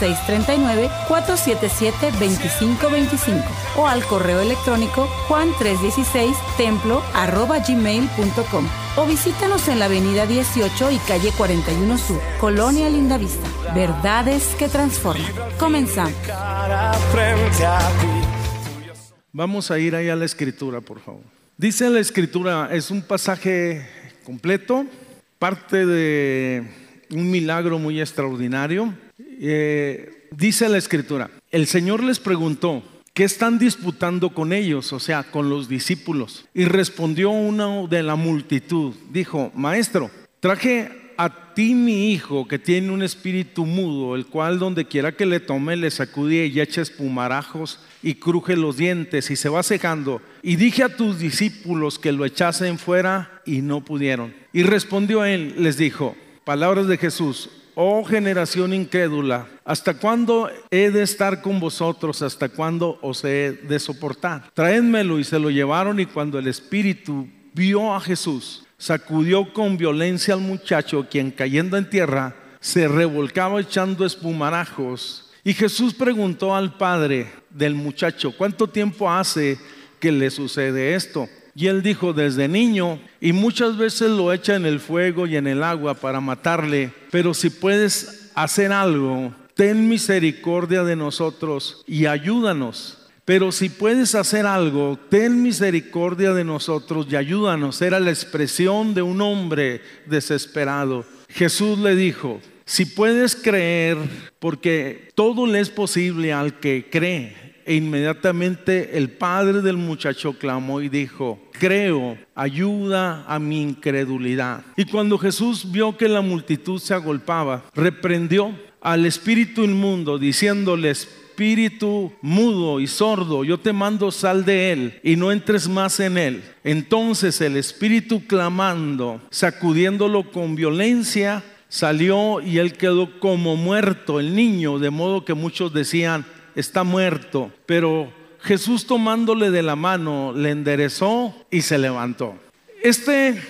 639-477-2525 o al correo electrónico juan316templo gmail.com o visítanos en la avenida 18 y calle 41 Sur, Colonia Lindavista. Verdades que transforman. Comenzamos. Vamos a ir ahí a la escritura, por favor. Dice la escritura, es un pasaje completo, parte de un milagro muy extraordinario eh, dice la escritura, el Señor les preguntó, ¿qué están disputando con ellos? O sea, con los discípulos. Y respondió uno de la multitud, dijo, maestro, traje a ti mi hijo que tiene un espíritu mudo, el cual donde quiera que le tome le sacude y echa espumarajos y cruje los dientes y se va secando. Y dije a tus discípulos que lo echasen fuera y no pudieron. Y respondió él, les dijo, palabras de Jesús, oh generación incrédula, ¿hasta cuándo he de estar con vosotros? ¿Hasta cuándo os he de soportar? Traédmelo y se lo llevaron y cuando el espíritu vio a Jesús, sacudió con violencia al muchacho, quien cayendo en tierra se revolcaba echando espumarajos. Y Jesús preguntó al padre del muchacho, ¿cuánto tiempo hace que le sucede esto? Y él dijo, desde niño, y muchas veces lo echa en el fuego y en el agua para matarle, pero si puedes hacer algo, ten misericordia de nosotros y ayúdanos. Pero si puedes hacer algo, ten misericordia de nosotros y ayúdanos. Era la expresión de un hombre desesperado. Jesús le dijo, si puedes creer, porque todo le es posible al que cree. E inmediatamente el padre del muchacho clamó y dijo, creo, ayuda a mi incredulidad. Y cuando Jesús vio que la multitud se agolpaba, reprendió al espíritu inmundo, diciéndole, espíritu mudo y sordo, yo te mando sal de él y no entres más en él. Entonces el espíritu clamando, sacudiéndolo con violencia, salió y él quedó como muerto, el niño, de modo que muchos decían, está muerto, pero Jesús tomándole de la mano le enderezó y se levantó. Este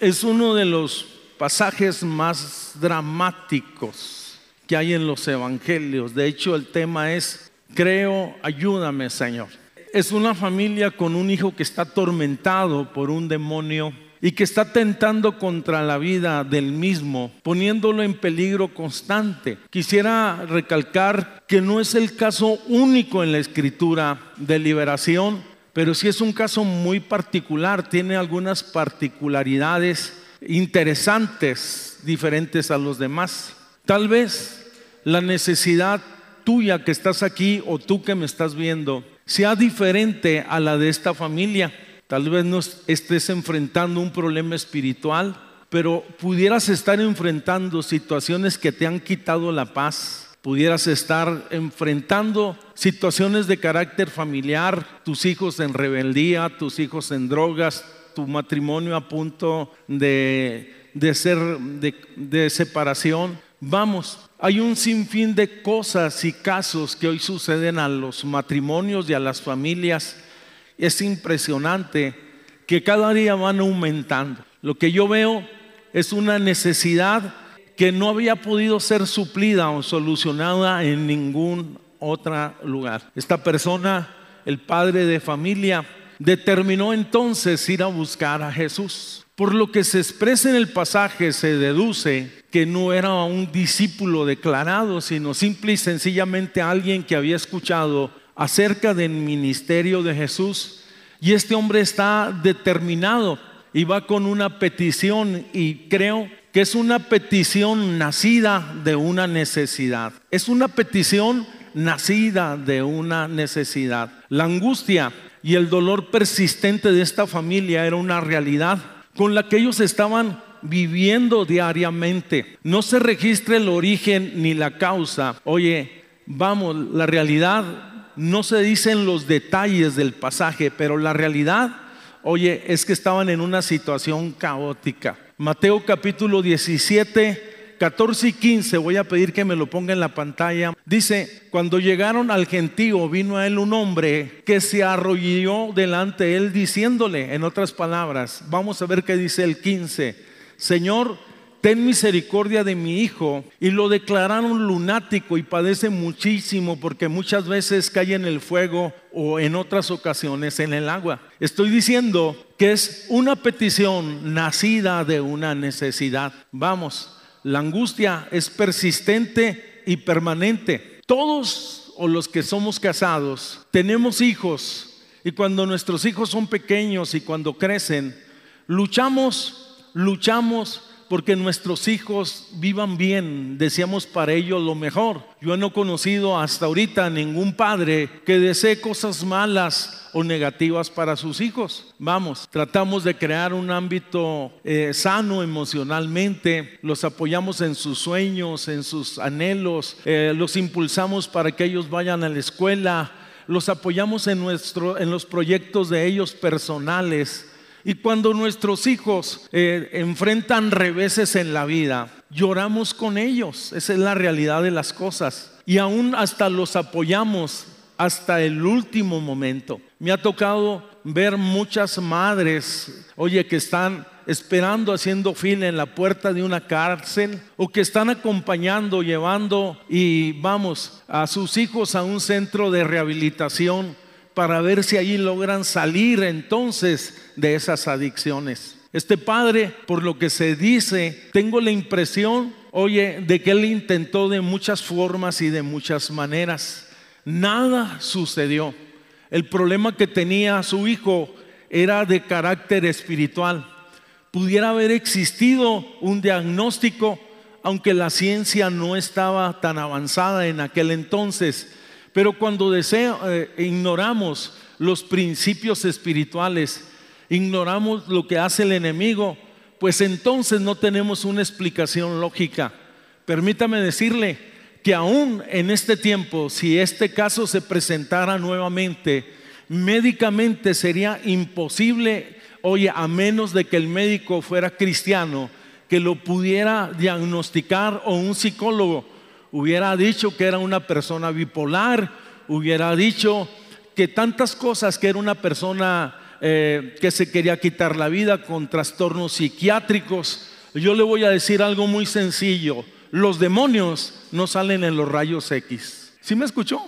es uno de los pasajes más dramáticos que hay en los evangelios. De hecho, el tema es, creo, ayúdame Señor. Es una familia con un hijo que está atormentado por un demonio y que está tentando contra la vida del mismo, poniéndolo en peligro constante. Quisiera recalcar que no es el caso único en la escritura de liberación, pero sí es un caso muy particular, tiene algunas particularidades interesantes, diferentes a los demás. Tal vez la necesidad tuya que estás aquí o tú que me estás viendo sea diferente a la de esta familia. Tal vez no estés enfrentando un problema espiritual, pero pudieras estar enfrentando situaciones que te han quitado la paz. Pudieras estar enfrentando situaciones de carácter familiar, tus hijos en rebeldía, tus hijos en drogas, tu matrimonio a punto de, ser de, de separación. Vamos, hay un sinfín de cosas y casos que hoy suceden a los matrimonios y a las familias es impresionante que cada día van aumentando. Lo que yo veo es una necesidad que no había podido ser suplida o solucionada en ningún otro lugar. Esta persona, el padre de familia, determinó entonces ir a buscar a Jesús. Por lo que se expresa en el pasaje se deduce que no era un discípulo declarado, sino simple y sencillamente alguien que había escuchado acerca del ministerio de Jesús. Y este hombre está determinado y va con una petición y creo que es una petición nacida de una necesidad. Es una petición nacida de una necesidad. La angustia y el dolor persistente de esta familia era una realidad con la que ellos estaban viviendo diariamente. No se registra el origen ni la causa. Oye, vamos, la realidad no se dicen los detalles del pasaje, pero la realidad, oye, es que estaban en una situación caótica. Mateo capítulo 17, 14 y 15, voy a pedir que me lo ponga en la pantalla. Dice, cuando llegaron al gentío, vino a él un hombre que se arrolló delante de él diciéndole, en otras palabras, vamos a ver qué dice el 15, Señor, ten misericordia de mi hijo. Y lo declararon lunático y padece muchísimo porque muchas veces cae en el fuego o en otras ocasiones en el agua. Estoy diciendo que es una petición nacida de una necesidad. Vamos, la angustia es persistente y permanente. Todos o los que somos casados tenemos hijos y cuando nuestros hijos son pequeños y cuando crecen, luchamos, luchamos porque nuestros hijos vivan bien, deseamos para ellos lo mejor. Yo no he conocido hasta ahorita ningún padre que desee cosas malas o negativas para sus hijos. Vamos, tratamos de crear un ámbito eh, sano emocionalmente, los apoyamos en sus sueños, en sus anhelos, eh, los impulsamos para que ellos vayan a la escuela, los apoyamos en, nuestro, en los proyectos de ellos personales y cuando nuestros hijos eh, enfrentan reveses en la vida, lloramos con ellos. Esa es la realidad de las cosas. Y aún hasta los apoyamos hasta el último momento. Me ha tocado ver muchas madres, oye, que están esperando haciendo fila en la puerta de una cárcel o que están acompañando, llevando y vamos a sus hijos a un centro de rehabilitación para ver si allí logran salir entonces de esas adicciones. Este padre, por lo que se dice, tengo la impresión, oye, de que él intentó de muchas formas y de muchas maneras. Nada sucedió. El problema que tenía su hijo era de carácter espiritual. Pudiera haber existido un diagnóstico, aunque la ciencia no estaba tan avanzada en aquel entonces pero cuando eh, ignoramos los principios espirituales, ignoramos lo que hace el enemigo, pues entonces no tenemos una explicación lógica. Permítame decirle que aún en este tiempo, si este caso se presentara nuevamente, médicamente sería imposible, oye, a menos de que el médico fuera cristiano, que lo pudiera diagnosticar o un psicólogo, hubiera dicho que era una persona bipolar, hubiera dicho que tantas cosas, que era una persona eh, que se quería quitar la vida con trastornos psiquiátricos. Yo le voy a decir algo muy sencillo. Los demonios no salen en los rayos X. ¿Sí me escuchó?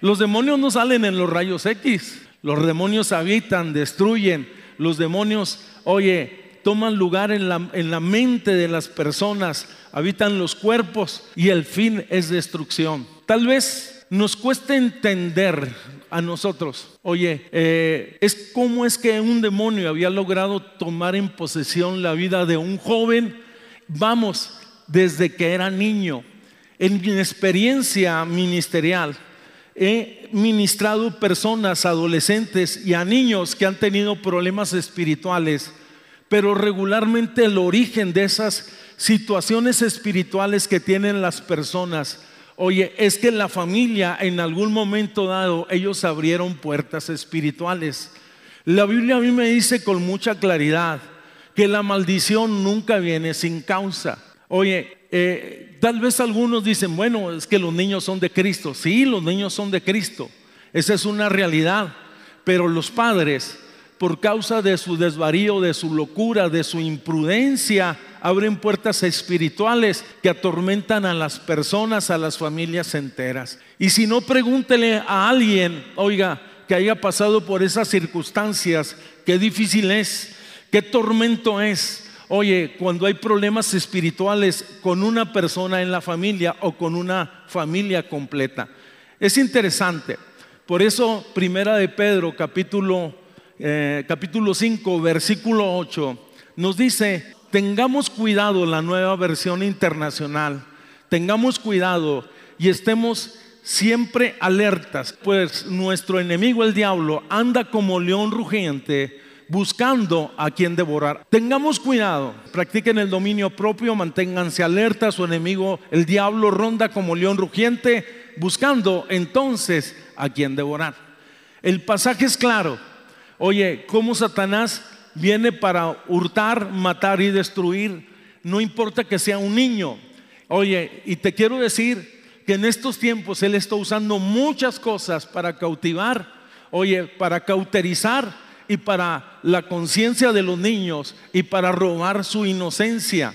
Los demonios no salen en los rayos X. Los demonios habitan, destruyen. Los demonios, oye, toman lugar en la, en la mente de las personas, habitan los cuerpos y el fin es destrucción. Tal vez nos cueste entender a nosotros, oye, eh, es como es que un demonio había logrado tomar en posesión la vida de un joven, vamos, desde que era niño. En mi experiencia ministerial, he ministrado personas, adolescentes y a niños que han tenido problemas espirituales pero regularmente el origen de esas situaciones espirituales que tienen las personas, oye, es que la familia en algún momento dado ellos abrieron puertas espirituales. La Biblia a mí me dice con mucha claridad que la maldición nunca viene sin causa. Oye, eh, tal vez algunos dicen, bueno, es que los niños son de Cristo. Sí, los niños son de Cristo. Esa es una realidad. Pero los padres por causa de su desvarío, de su locura, de su imprudencia, abren puertas espirituales que atormentan a las personas, a las familias enteras. Y si no, pregúntele a alguien, oiga, que haya pasado por esas circunstancias, qué difícil es, qué tormento es. Oye, cuando hay problemas espirituales con una persona en la familia o con una familia completa. Es interesante. Por eso, Primera de Pedro, capítulo eh, capítulo 5, versículo 8, nos dice, tengamos cuidado, la nueva versión internacional, tengamos cuidado y estemos siempre alertas, pues nuestro enemigo el diablo anda como león rugiente buscando a quien devorar. Tengamos cuidado, practiquen el dominio propio, manténganse alertas, su enemigo el diablo ronda como león rugiente buscando entonces a quien devorar. El pasaje es claro, Oye, ¿cómo Satanás viene para hurtar, matar y destruir? No importa que sea un niño. Oye, y te quiero decir que en estos tiempos Él está usando muchas cosas para cautivar, oye, para cauterizar y para la conciencia de los niños y para robar su inocencia.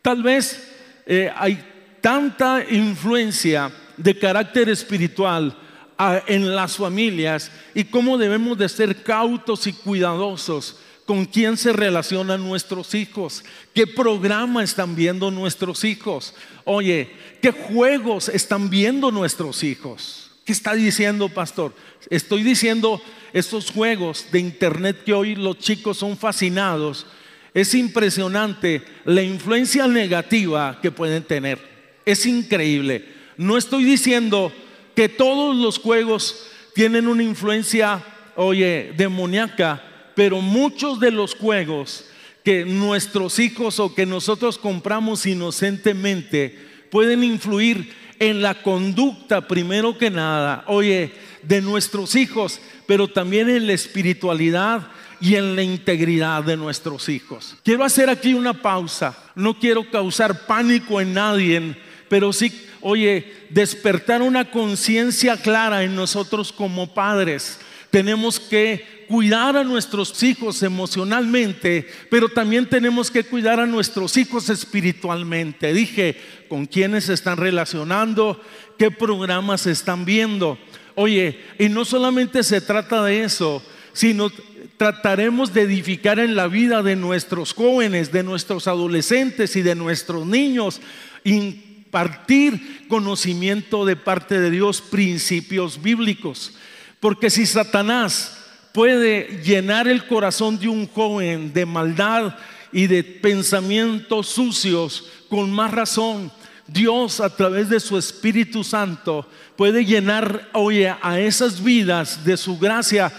Tal vez eh, hay tanta influencia de carácter espiritual en las familias y cómo debemos de ser cautos y cuidadosos con quién se relacionan nuestros hijos, qué programa están viendo nuestros hijos, oye, qué juegos están viendo nuestros hijos. ¿Qué está diciendo, pastor? Estoy diciendo estos juegos de internet que hoy los chicos son fascinados. Es impresionante la influencia negativa que pueden tener. Es increíble. No estoy diciendo que todos los juegos tienen una influencia, oye, demoníaca, pero muchos de los juegos que nuestros hijos o que nosotros compramos inocentemente pueden influir en la conducta, primero que nada, oye, de nuestros hijos, pero también en la espiritualidad y en la integridad de nuestros hijos. Quiero hacer aquí una pausa, no quiero causar pánico en nadie, pero sí, oye, despertar una conciencia clara en nosotros como padres. Tenemos que cuidar a nuestros hijos emocionalmente, pero también tenemos que cuidar a nuestros hijos espiritualmente. Dije, ¿con quiénes se están relacionando? ¿Qué programas están viendo? Oye, y no solamente se trata de eso, sino trataremos de edificar en la vida de nuestros jóvenes, de nuestros adolescentes y de nuestros niños, impartir conocimiento de parte de Dios, principios bíblicos. Porque si Satanás puede llenar el corazón de un joven de maldad y de pensamientos sucios, con más razón, Dios a través de su Espíritu Santo puede llenar, oye, a esas vidas de su gracia,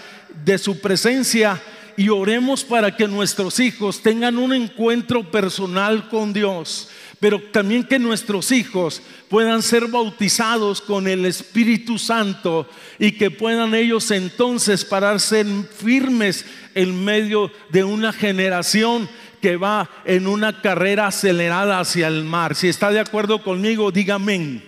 de su presencia y oremos para que nuestros hijos tengan un encuentro personal con Dios pero también que nuestros hijos puedan ser bautizados con el Espíritu Santo y que puedan ellos entonces pararse firmes en medio de una generación que va en una carrera acelerada hacia el mar. Si está de acuerdo conmigo, dígame.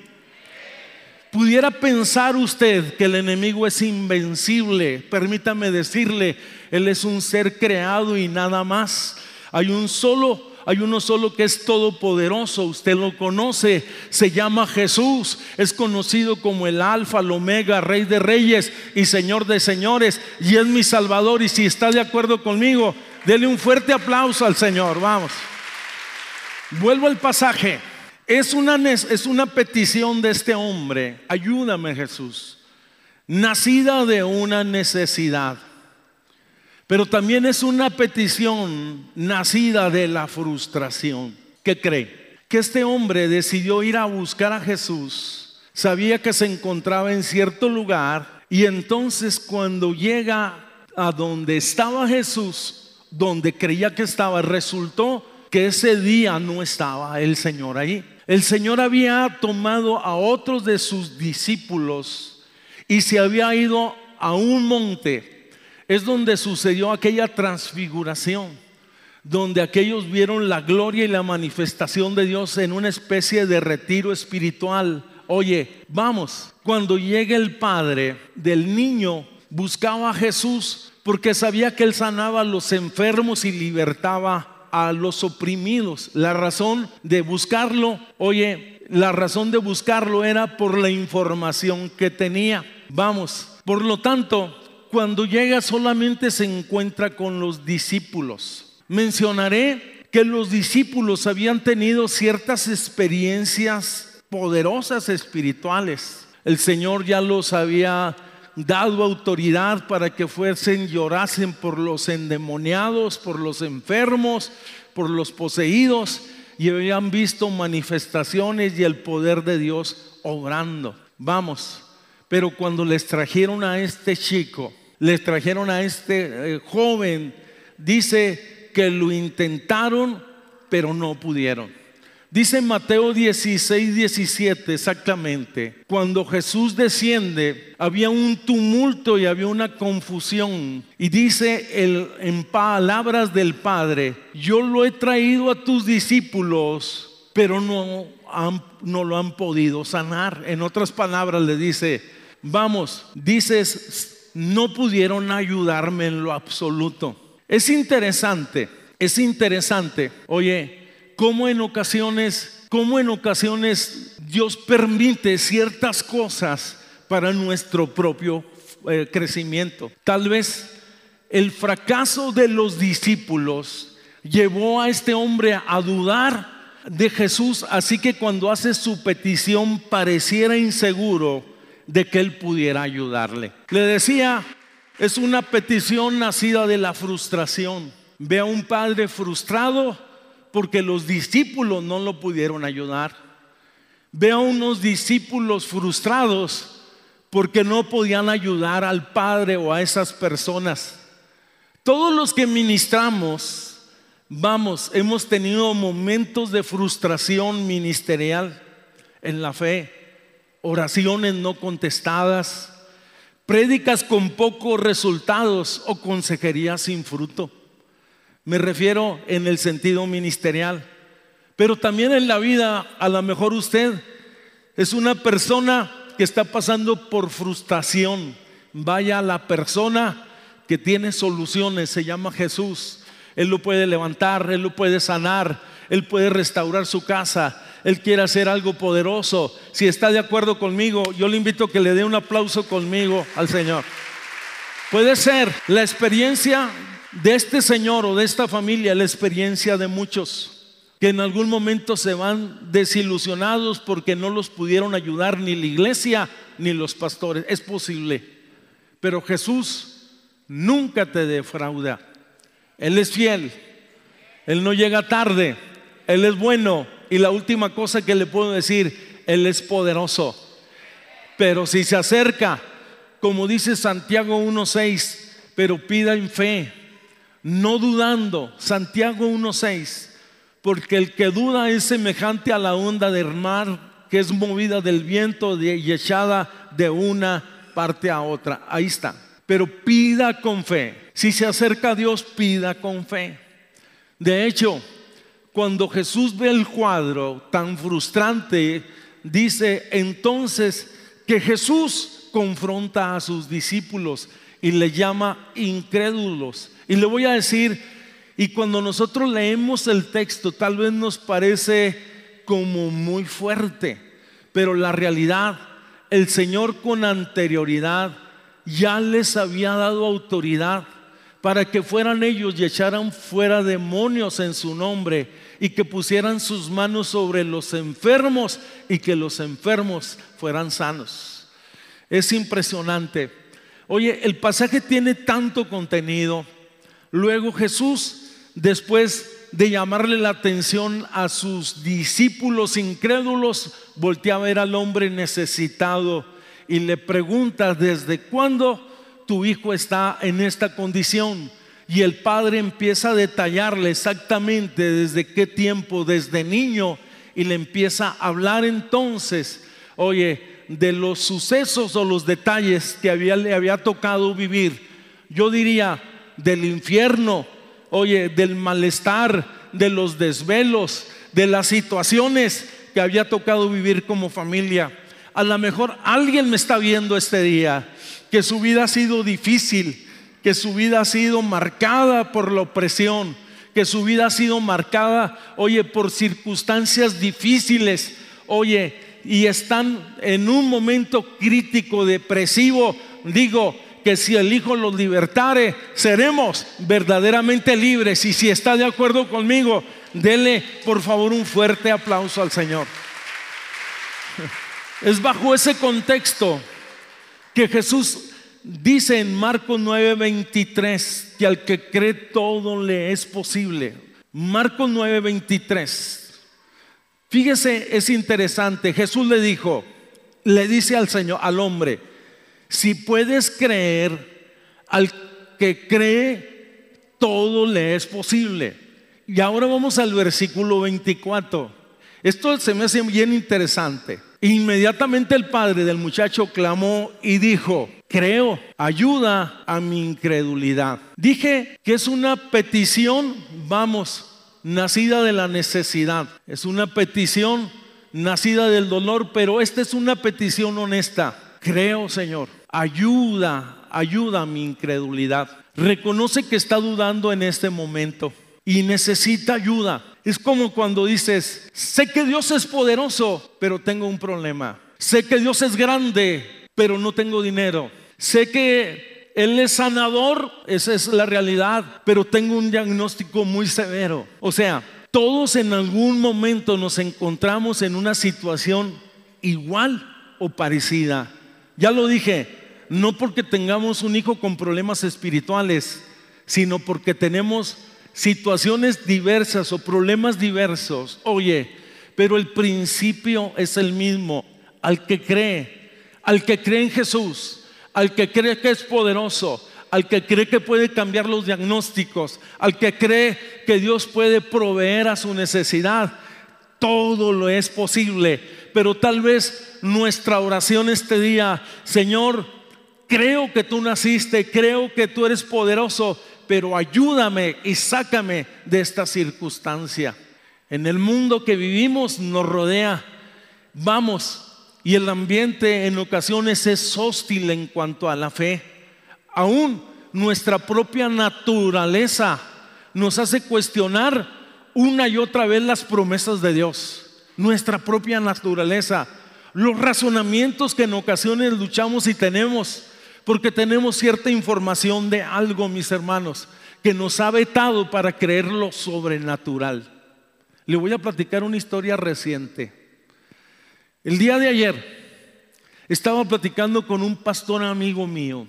Pudiera pensar usted que el enemigo es invencible. Permítame decirle, él es un ser creado y nada más. Hay un solo hay uno solo que es todopoderoso, usted lo conoce, se llama Jesús, es conocido como el Alfa, el Omega, Rey de Reyes y Señor de Señores, y es mi Salvador. Y si está de acuerdo conmigo, dele un fuerte aplauso al Señor, vamos. Vuelvo al pasaje. Es una, es una petición de este hombre, ayúdame Jesús, nacida de una necesidad. Pero también es una petición nacida de la frustración. ¿Qué cree? Que este hombre decidió ir a buscar a Jesús, sabía que se encontraba en cierto lugar y entonces cuando llega a donde estaba Jesús, donde creía que estaba, resultó que ese día no estaba el Señor ahí. El Señor había tomado a otros de sus discípulos y se había ido a un monte es donde sucedió aquella transfiguración, donde aquellos vieron la gloria y la manifestación de Dios en una especie de retiro espiritual. Oye, vamos, cuando llega el padre del niño, buscaba a Jesús porque sabía que él sanaba a los enfermos y libertaba a los oprimidos. La razón de buscarlo, oye, la razón de buscarlo era por la información que tenía. Vamos, por lo tanto, cuando llega solamente se encuentra con los discípulos. Mencionaré que los discípulos habían tenido ciertas experiencias poderosas espirituales. El Señor ya los había dado autoridad para que fuesen llorasen por los endemoniados, por los enfermos, por los poseídos y habían visto manifestaciones y el poder de Dios obrando. Vamos, pero cuando les trajeron a este chico, les trajeron a este eh, joven, dice que lo intentaron, pero no pudieron. Dice Mateo 16, 17 exactamente, cuando Jesús desciende, había un tumulto y había una confusión. Y dice el, en palabras del Padre, yo lo he traído a tus discípulos, pero no han, no lo han podido sanar. En otras palabras le dice, vamos, dices, no pudieron ayudarme en lo absoluto. Es interesante, es interesante, oye, cómo en ocasiones, cómo en ocasiones Dios permite ciertas cosas para nuestro propio eh, crecimiento. Tal vez el fracaso de los discípulos llevó a este hombre a dudar de Jesús, así que cuando hace su petición pareciera inseguro de que él pudiera ayudarle. Le decía, es una petición nacida de la frustración. Ve a un padre frustrado porque los discípulos no lo pudieron ayudar. Ve a unos discípulos frustrados porque no podían ayudar al padre o a esas personas. Todos los que ministramos, vamos, hemos tenido momentos de frustración ministerial en la fe, oraciones no contestadas, prédicas con pocos resultados o consejería sin fruto. Me refiero en el sentido ministerial, pero también en la vida, a lo mejor usted es una persona que está pasando por frustración. Vaya la persona que tiene soluciones, se llama Jesús. Él lo puede levantar, Él lo puede sanar, Él puede restaurar su casa, Él quiere hacer algo poderoso. Si está de acuerdo conmigo, yo le invito a que le dé un aplauso conmigo al Señor. Puede ser la experiencia de este Señor o de esta familia, la experiencia de muchos que en algún momento se van desilusionados porque no los pudieron ayudar ni la iglesia ni los pastores. Es posible. Pero Jesús nunca te defrauda. Él es fiel, Él no llega tarde, Él es bueno. Y la última cosa que le puedo decir, Él es poderoso. Pero si se acerca, como dice Santiago 1.6, pero pida en fe, no dudando, Santiago 1.6, porque el que duda es semejante a la onda del mar que es movida del viento y echada de una parte a otra. Ahí está pero pida con fe. Si se acerca a Dios, pida con fe. De hecho, cuando Jesús ve el cuadro tan frustrante, dice entonces que Jesús confronta a sus discípulos y le llama incrédulos. Y le voy a decir, y cuando nosotros leemos el texto, tal vez nos parece como muy fuerte, pero la realidad, el Señor con anterioridad, ya les había dado autoridad para que fueran ellos y echaran fuera demonios en su nombre y que pusieran sus manos sobre los enfermos y que los enfermos fueran sanos. Es impresionante. Oye, el pasaje tiene tanto contenido. Luego Jesús, después de llamarle la atención a sus discípulos incrédulos, voltea a ver al hombre necesitado y le preguntas desde cuándo tu hijo está en esta condición. Y el padre empieza a detallarle exactamente desde qué tiempo, desde niño, y le empieza a hablar entonces, oye, de los sucesos o los detalles que había, le había tocado vivir. Yo diría del infierno, oye, del malestar, de los desvelos, de las situaciones que había tocado vivir como familia a lo mejor alguien me está viendo este día, que su vida ha sido difícil, que su vida ha sido marcada por la opresión, que su vida ha sido marcada, oye, por circunstancias difíciles, oye, y están en un momento crítico, depresivo, digo, que si el Hijo los libertare, seremos verdaderamente libres. Y si está de acuerdo conmigo, dele por favor un fuerte aplauso al Señor. Es bajo ese contexto que Jesús dice en Marcos 9:23 que al que cree todo le es posible. Marcos 9:23. Fíjese, es interesante. Jesús le dijo, le dice al Señor, al hombre, si puedes creer, al que cree, todo le es posible. Y ahora vamos al versículo 24. Esto se me hace bien interesante. Inmediatamente el padre del muchacho clamó y dijo, creo, ayuda a mi incredulidad. Dije que es una petición, vamos, nacida de la necesidad. Es una petición nacida del dolor, pero esta es una petición honesta. Creo, Señor, ayuda, ayuda a mi incredulidad. Reconoce que está dudando en este momento y necesita ayuda. Es como cuando dices, sé que Dios es poderoso, pero tengo un problema. Sé que Dios es grande, pero no tengo dinero. Sé que Él es sanador, esa es la realidad, pero tengo un diagnóstico muy severo. O sea, todos en algún momento nos encontramos en una situación igual o parecida. Ya lo dije, no porque tengamos un hijo con problemas espirituales, sino porque tenemos situaciones diversas o problemas diversos. Oye, pero el principio es el mismo. Al que cree, al que cree en Jesús, al que cree que es poderoso, al que cree que puede cambiar los diagnósticos, al que cree que Dios puede proveer a su necesidad, todo lo es posible. Pero tal vez nuestra oración este día, Señor, creo que tú naciste, creo que tú eres poderoso, pero ayúdame y sácame de esta circunstancia. En el mundo que vivimos nos rodea, vamos, y el ambiente en ocasiones es hostil en cuanto a la fe. Aún nuestra propia naturaleza nos hace cuestionar una y otra vez las promesas de Dios. Nuestra propia naturaleza, los razonamientos que en ocasiones luchamos y tenemos porque tenemos cierta información de algo, mis hermanos, que nos ha vetado para creer lo sobrenatural. Le voy a platicar una historia reciente. El día de ayer estaba platicando con un pastor amigo mío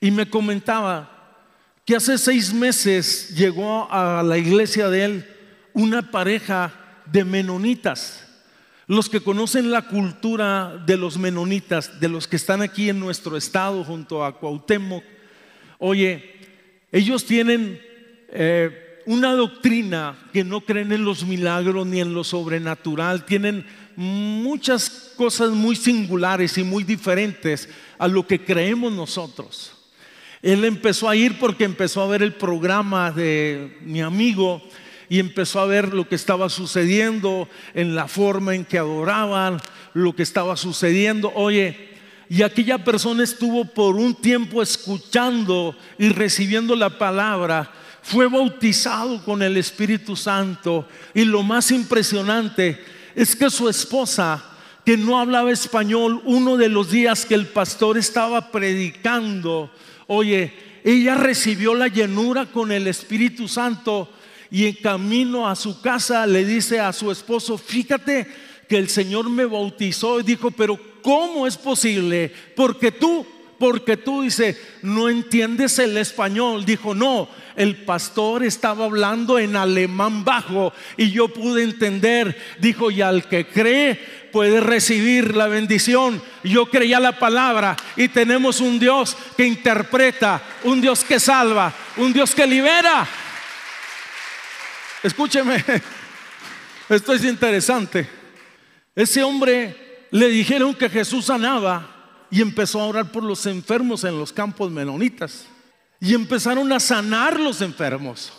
y me comentaba que hace seis meses llegó a la iglesia de él una pareja de menonitas. Los que conocen la cultura de los menonitas, de los que están aquí en nuestro estado junto a Cuauhtémoc, oye, ellos tienen eh, una doctrina que no creen en los milagros ni en lo sobrenatural, tienen muchas cosas muy singulares y muy diferentes a lo que creemos nosotros. Él empezó a ir porque empezó a ver el programa de mi amigo y empezó a ver lo que estaba sucediendo en la forma en que adoraban, lo que estaba sucediendo. Oye, y aquella persona estuvo por un tiempo escuchando y recibiendo la palabra, fue bautizado con el Espíritu Santo y lo más impresionante es que su esposa, que no hablaba español, uno de los días que el pastor estaba predicando, oye, ella recibió la llenura con el Espíritu Santo y en camino a su casa le dice a su esposo, fíjate que el Señor me bautizó y dijo, pero ¿cómo es posible? Porque tú, porque tú dice, no entiendes el español. Dijo, no, el pastor estaba hablando en alemán bajo y yo pude entender. Dijo, y al que cree puede recibir la bendición. Yo creía la palabra y tenemos un Dios que interpreta, un Dios que salva, un Dios que libera. Escúcheme, esto es interesante. Ese hombre le dijeron que Jesús sanaba y empezó a orar por los enfermos en los campos menonitas. Y empezaron a sanar los enfermos.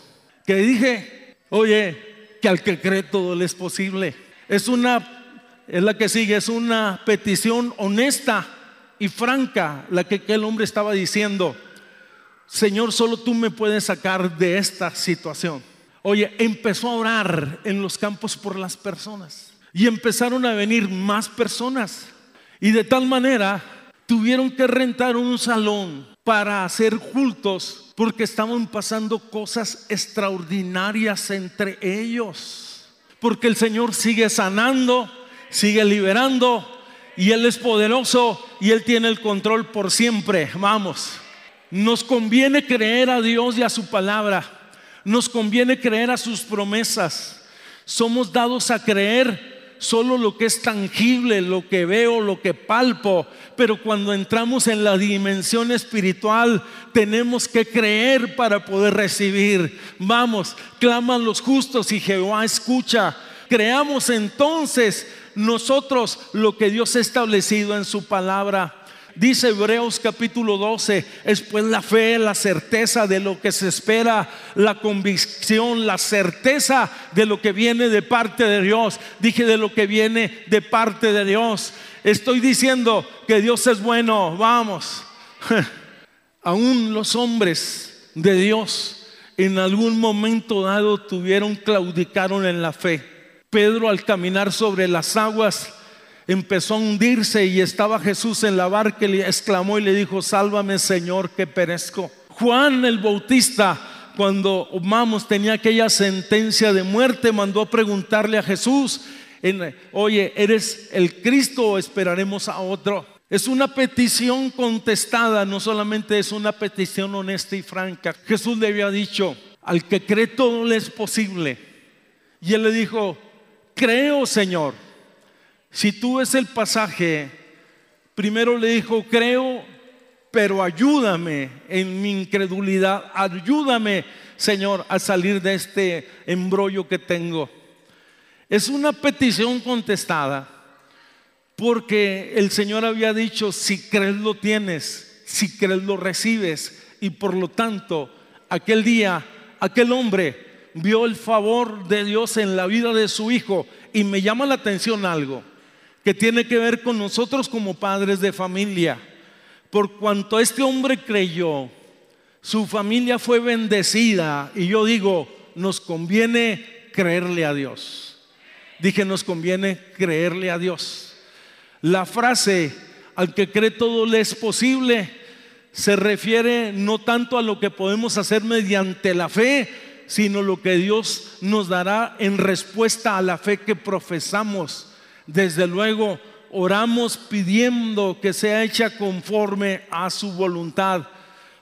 Que dije, oye, que al que cree todo le es posible. Es una, es la que sigue, es una petición honesta y franca la que aquel hombre estaba diciendo. Señor, solo tú me puedes sacar de esta situación. Oye, empezó a orar en los campos por las personas y empezaron a venir más personas. Y de tal manera tuvieron que rentar un salón para hacer cultos porque estaban pasando cosas extraordinarias entre ellos. Porque el Señor sigue sanando, sigue liberando y Él es poderoso y Él tiene el control por siempre. Vamos, nos conviene creer a Dios y a su palabra nos conviene creer a sus promesas. Somos dados a creer solo lo que es tangible, lo que veo, lo que palpo. Pero cuando entramos en la dimensión espiritual, tenemos que creer para poder recibir. Vamos, claman los justos y Jehová escucha. Creamos entonces nosotros lo que Dios ha establecido en su palabra. Dice Hebreos capítulo 12, es pues la fe, la certeza de lo que se espera, la convicción, la certeza de lo que viene de parte de Dios. Dije de lo que viene de parte de Dios. Estoy diciendo que Dios es bueno, vamos. Aún los hombres de Dios en algún momento dado tuvieron, claudicaron en la fe. Pedro al caminar sobre las aguas, empezó a hundirse y estaba Jesús en la barca y exclamó y le dijo, sálvame Señor que perezco. Juan el Bautista, cuando Mamos tenía aquella sentencia de muerte, mandó a preguntarle a Jesús, oye, ¿eres el Cristo o esperaremos a otro? Es una petición contestada, no solamente es una petición honesta y franca. Jesús le había dicho, al que cree todo le es posible. Y él le dijo, creo Señor. Si tú ves el pasaje, primero le dijo, creo, pero ayúdame en mi incredulidad, ayúdame, Señor, a salir de este embrollo que tengo. Es una petición contestada, porque el Señor había dicho, si crees lo tienes, si crees lo recibes, y por lo tanto, aquel día, aquel hombre vio el favor de Dios en la vida de su hijo, y me llama la atención algo que tiene que ver con nosotros como padres de familia. Por cuanto este hombre creyó, su familia fue bendecida y yo digo, nos conviene creerle a Dios. Dije, nos conviene creerle a Dios. La frase, al que cree todo le es posible, se refiere no tanto a lo que podemos hacer mediante la fe, sino lo que Dios nos dará en respuesta a la fe que profesamos. Desde luego, oramos pidiendo que sea hecha conforme a su voluntad.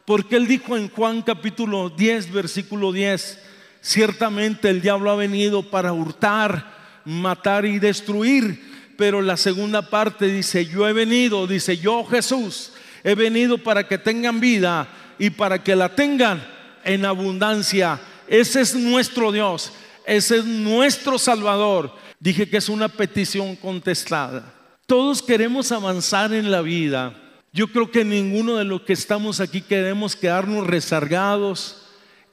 Porque él dijo en Juan capítulo 10, versículo 10, ciertamente el diablo ha venido para hurtar, matar y destruir. Pero la segunda parte dice, yo he venido, dice yo Jesús, he venido para que tengan vida y para que la tengan en abundancia. Ese es nuestro Dios, ese es nuestro Salvador. Dije que es una petición contestada. Todos queremos avanzar en la vida. Yo creo que ninguno de los que estamos aquí queremos quedarnos rezargados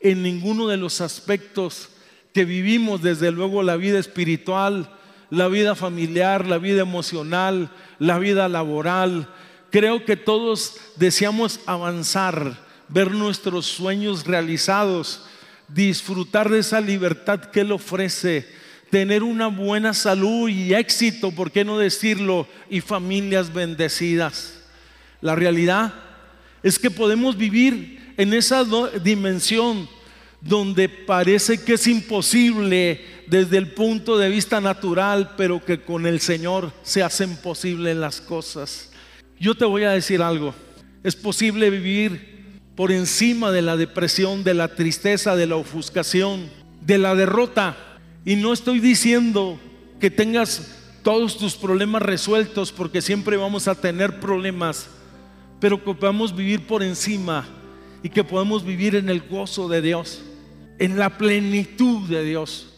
en ninguno de los aspectos que vivimos, desde luego la vida espiritual, la vida familiar, la vida emocional, la vida laboral. Creo que todos deseamos avanzar, ver nuestros sueños realizados, disfrutar de esa libertad que Él ofrece tener una buena salud y éxito, ¿por qué no decirlo? Y familias bendecidas. La realidad es que podemos vivir en esa dimensión donde parece que es imposible desde el punto de vista natural, pero que con el Señor se hacen posibles las cosas. Yo te voy a decir algo, es posible vivir por encima de la depresión, de la tristeza, de la ofuscación, de la derrota y no estoy diciendo que tengas todos tus problemas resueltos, porque siempre vamos a tener problemas, pero que podamos vivir por encima y que podamos vivir en el gozo de Dios, en la plenitud de Dios.